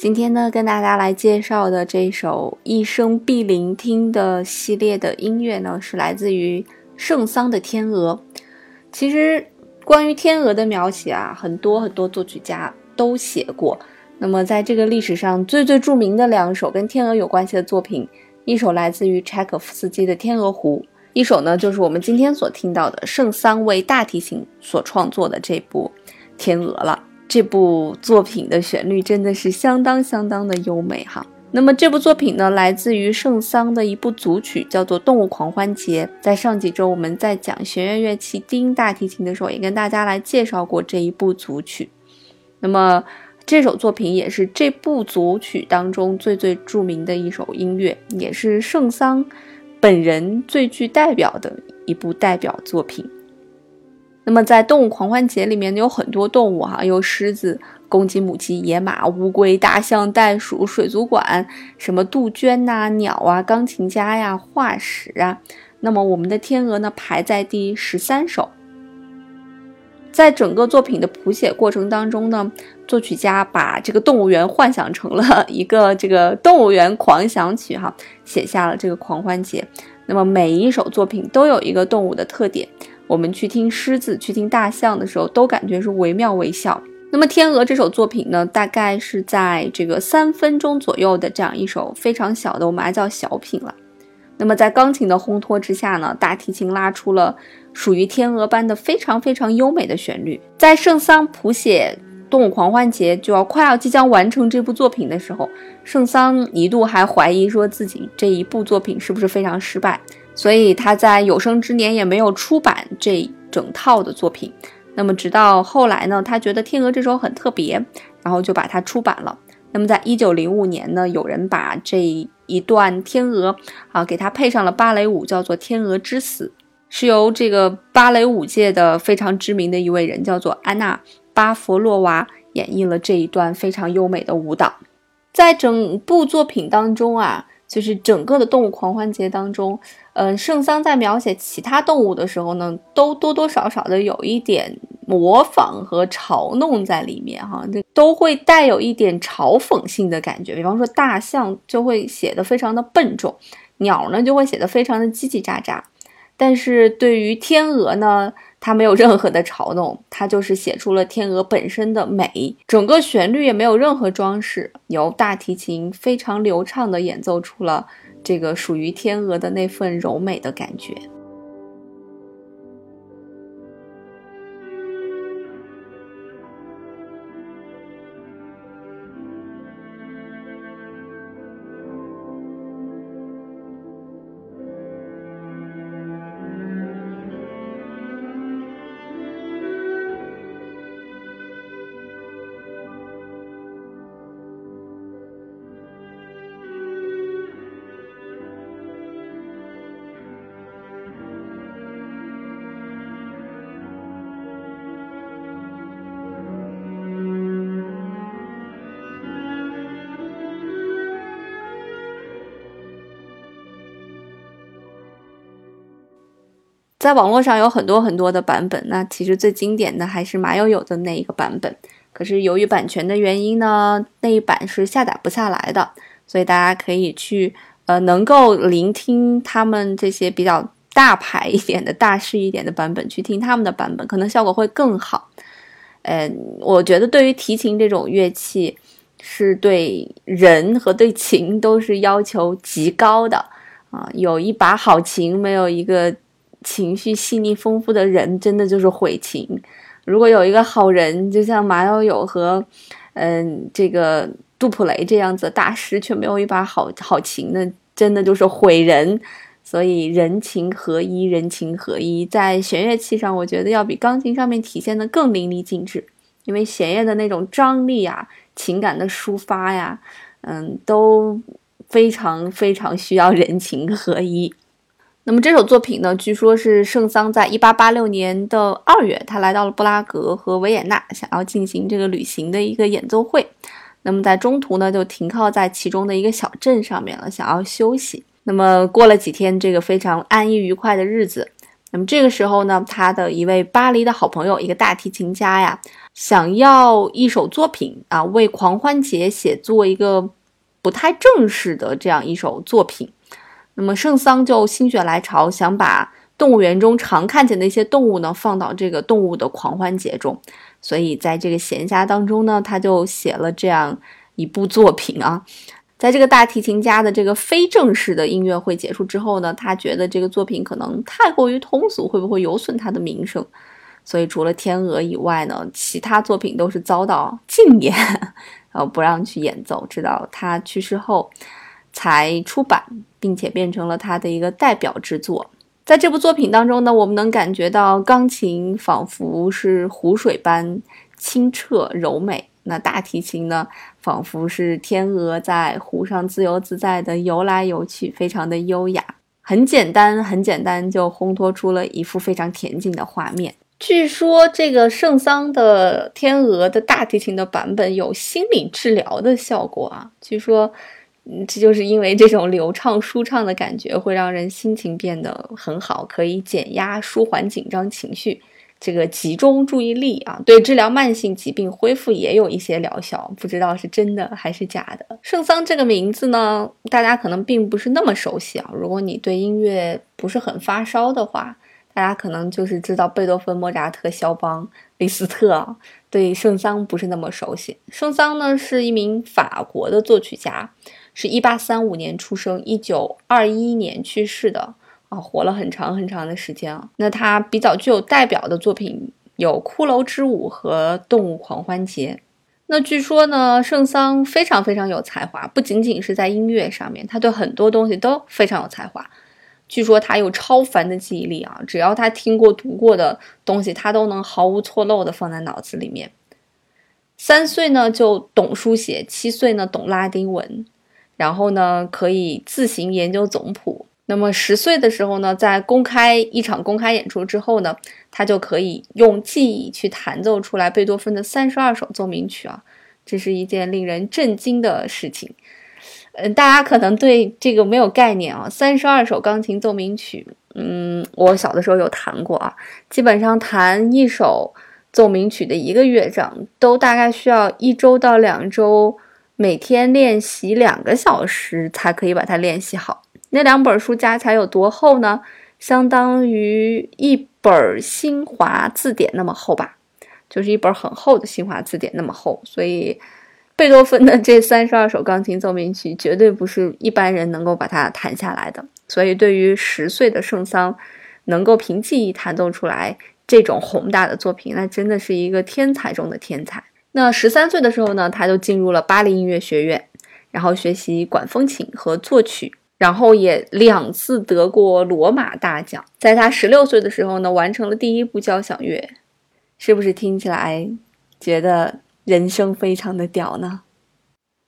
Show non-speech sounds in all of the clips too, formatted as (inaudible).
今天呢，跟大家来介绍的这首一生必聆听的系列的音乐呢，是来自于圣桑的《天鹅》。其实，关于天鹅的描写啊，很多很多作曲家都写过。那么，在这个历史上最最著名的两首跟天鹅有关系的作品，一首来自于柴可夫斯基的《天鹅湖》，一首呢就是我们今天所听到的圣桑为大提琴所创作的这部《天鹅》了。这部作品的旋律真的是相当相当的优美哈。那么这部作品呢，来自于圣桑的一部组曲，叫做《动物狂欢节》。在上几周我们在讲弦乐乐器低音大提琴的时候，也跟大家来介绍过这一部组曲。那么这首作品也是这部组曲当中最最著名的一首音乐，也是圣桑本人最具代表的一部代表作品。那么在动物狂欢节里面有很多动物哈，有狮子、公鸡、母鸡、野马、乌龟、大象、袋鼠、水族馆，什么杜鹃呐、鸟啊、钢琴家呀、化石啊。那么我们的天鹅呢排在第十三首。在整个作品的谱写过程当中呢，作曲家把这个动物园幻想成了 (laughs) 一个这个动物园狂想曲哈，写下了这个狂欢节。那么每一首作品都有一个动物的特点。我们去听狮子、去听大象的时候，都感觉是惟妙惟肖。那么《天鹅》这首作品呢，大概是在这个三分钟左右的这样一首非常小的，我们还叫小品了。那么在钢琴的烘托之下呢，大提琴拉出了属于天鹅般的非常非常优美的旋律。在圣桑谱写《动物狂欢节》就要快要即将完成这部作品的时候，圣桑一度还怀疑说自己这一部作品是不是非常失败。所以他在有生之年也没有出版这整套的作品。那么直到后来呢，他觉得《天鹅》这首很特别，然后就把它出版了。那么在一九零五年呢，有人把这一段《天鹅》啊给它配上了芭蕾舞，叫做《天鹅之死》，是由这个芭蕾舞界的非常知名的一位人，叫做安娜·巴佛洛娃演绎了这一段非常优美的舞蹈。在整部作品当中啊。就是整个的动物狂欢节当中，嗯，圣桑在描写其他动物的时候呢，都多多少少的有一点模仿和嘲弄在里面哈，这都会带有一点嘲讽性的感觉。比方说大象就会写的非常的笨重，鸟呢就会写的非常的叽叽喳喳，但是对于天鹅呢。它没有任何的嘲弄，它就是写出了天鹅本身的美，整个旋律也没有任何装饰，由大提琴非常流畅地演奏出了这个属于天鹅的那份柔美的感觉。在网络上有很多很多的版本，那其实最经典的还是马友友的那一个版本。可是由于版权的原因呢，那一版是下载不下来的，所以大家可以去呃，能够聆听他们这些比较大牌一点的大师一点的版本，去听他们的版本，可能效果会更好。嗯，我觉得对于提琴这种乐器，是对人和对琴都是要求极高的啊。有一把好琴，没有一个。情绪细腻丰富的人，真的就是毁琴。如果有一个好人，就像马友友和，嗯，这个杜普雷这样子大师，却没有一把好好琴，那真的就是毁人。所以人情合一，人情合一，在弦乐器上，我觉得要比钢琴上面体现的更淋漓尽致。因为弦乐的那种张力呀，情感的抒发呀，嗯，都非常非常需要人情合一。那么这首作品呢，据说是圣桑在一八八六年的二月，他来到了布拉格和维也纳，想要进行这个旅行的一个演奏会。那么在中途呢，就停靠在其中的一个小镇上面了，想要休息。那么过了几天，这个非常安逸愉快的日子。那么这个时候呢，他的一位巴黎的好朋友，一个大提琴家呀，想要一首作品啊，为狂欢节写作一个不太正式的这样一首作品。那么圣桑就心血来潮，想把动物园中常看见的一些动物呢，放到这个动物的狂欢节中。所以在这个闲暇当中呢，他就写了这样一部作品啊。在这个大提琴家的这个非正式的音乐会结束之后呢，他觉得这个作品可能太过于通俗，会不会有损他的名声？所以除了《天鹅》以外呢，其他作品都是遭到禁演，然 (laughs) 后不让去演奏，直到他去世后才出版，并且变成了他的一个代表之作。在这部作品当中呢，我们能感觉到钢琴仿佛是湖水般清澈柔美。那大提琴呢，仿佛是天鹅在湖上自由自在的游来游去，非常的优雅。很简单，很简单，就烘托出了一幅非常恬静的画面。据说这个圣桑的天鹅的大提琴的版本有心理治疗的效果啊。据说，嗯这就是因为这种流畅舒畅的感觉会让人心情变得很好，可以减压、舒缓紧张情绪。这个集中注意力啊，对治疗慢性疾病恢复也有一些疗效，不知道是真的还是假的。圣桑这个名字呢，大家可能并不是那么熟悉啊。如果你对音乐不是很发烧的话，大家可能就是知道贝多芬、莫扎特、肖邦、李斯特，对圣桑不是那么熟悉。圣桑呢是一名法国的作曲家，是一八三五年出生，一九二一年去世的。啊，活了很长很长的时间啊。那他比较具有代表的作品有《骷髅之舞》和《动物狂欢节》。那据说呢，圣桑非常非常有才华，不仅仅是在音乐上面，他对很多东西都非常有才华。据说他有超凡的记忆力啊，只要他听过、读过的东西，他都能毫无错漏的放在脑子里面。三岁呢就懂书写，七岁呢懂拉丁文，然后呢可以自行研究总谱。那么十岁的时候呢，在公开一场公开演出之后呢，他就可以用记忆去弹奏出来贝多芬的三十二首奏鸣曲啊，这是一件令人震惊的事情。嗯，大家可能对这个没有概念啊，三十二首钢琴奏鸣曲，嗯，我小的时候有弹过啊，基本上弹一首奏鸣曲的一个乐章，都大概需要一周到两周，每天练习两个小时才可以把它练习好。那两本书加起来有多厚呢？相当于一本新华字典那么厚吧，就是一本很厚的新华字典那么厚。所以，贝多芬的这三十二首钢琴奏鸣曲绝对不是一般人能够把它弹下来的。所以，对于十岁的圣桑，能够凭记忆弹奏出来这种宏大的作品，那真的是一个天才中的天才。那十三岁的时候呢，他就进入了巴黎音乐学院，然后学习管风琴和作曲。然后也两次得过罗马大奖，在他十六岁的时候呢，完成了第一部交响乐，是不是听起来觉得人生非常的屌呢？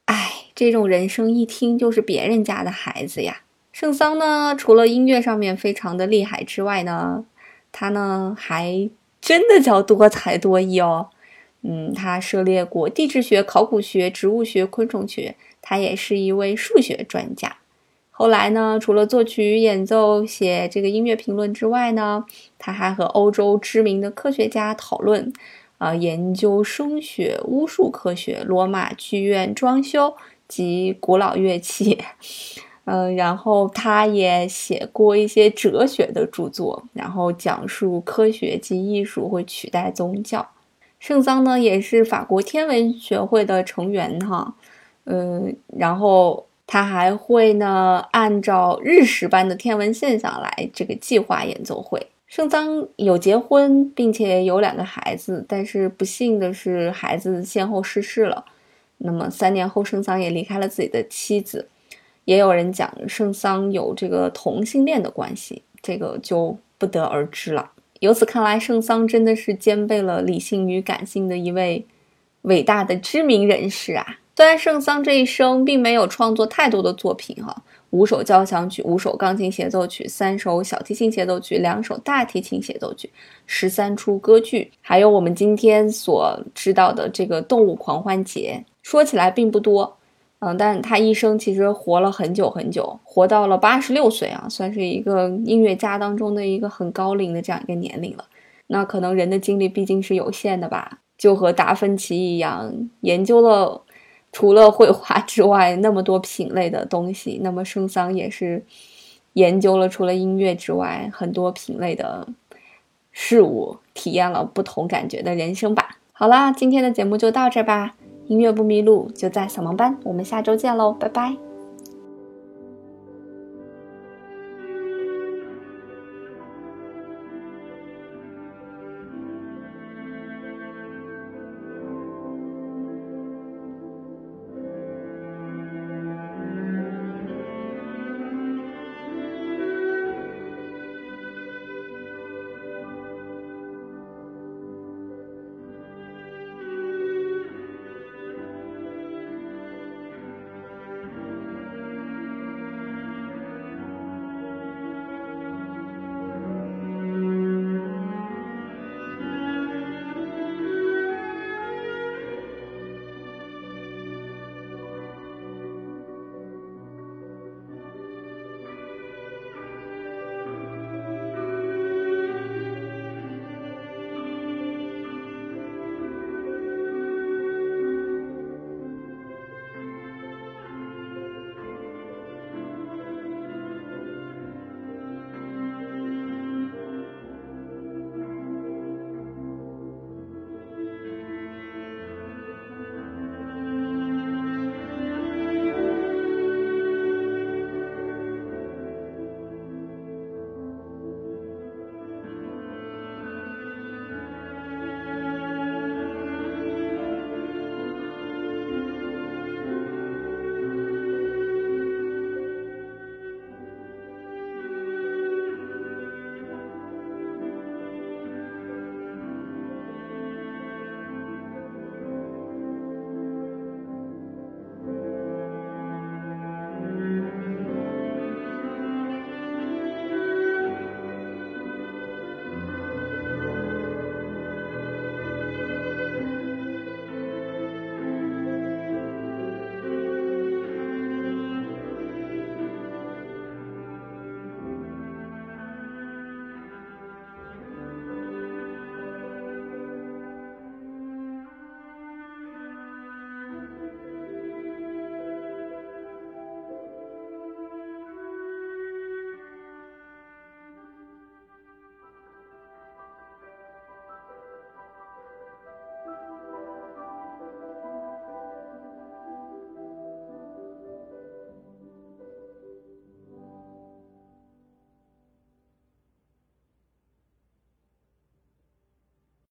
哎，这种人生一听就是别人家的孩子呀。圣桑呢，除了音乐上面非常的厉害之外呢，他呢还真的叫多才多艺哦。嗯，他涉猎过地质学、考古学、植物学、昆虫学，他也是一位数学专家。后来呢，除了作曲、演奏、写这个音乐评论之外呢，他还和欧洲知名的科学家讨论，啊，研究声学、巫术科学、罗马剧院装修及古老乐器。嗯，然后他也写过一些哲学的著作，然后讲述科学及艺术会取代宗教。圣桑呢，也是法国天文学会的成员哈，嗯，然后。他还会呢，按照日食般的天文现象来这个计划演奏会。圣桑有结婚，并且有两个孩子，但是不幸的是，孩子先后逝世了。那么三年后，圣桑也离开了自己的妻子。也有人讲圣桑有这个同性恋的关系，这个就不得而知了。由此看来，圣桑真的是兼备了理性与感性的一位伟大的知名人士啊。虽然圣桑这一生并没有创作太多的作品哈，五首交响曲、五首钢琴协奏曲、三首小提琴协奏曲、两首大提琴协奏曲、十三出歌剧，还有我们今天所知道的这个动物狂欢节，说起来并不多。嗯，但他一生其实活了很久很久，活到了八十六岁啊，算是一个音乐家当中的一个很高龄的这样一个年龄了。那可能人的精力毕竟是有限的吧，就和达芬奇一样，研究了除了绘画之外那么多品类的东西。那么圣桑也是研究了除了音乐之外很多品类的事物，体验了不同感觉的人生吧。好啦，今天的节目就到这吧。音乐不迷路，就在扫盲班。我们下周见喽，拜拜。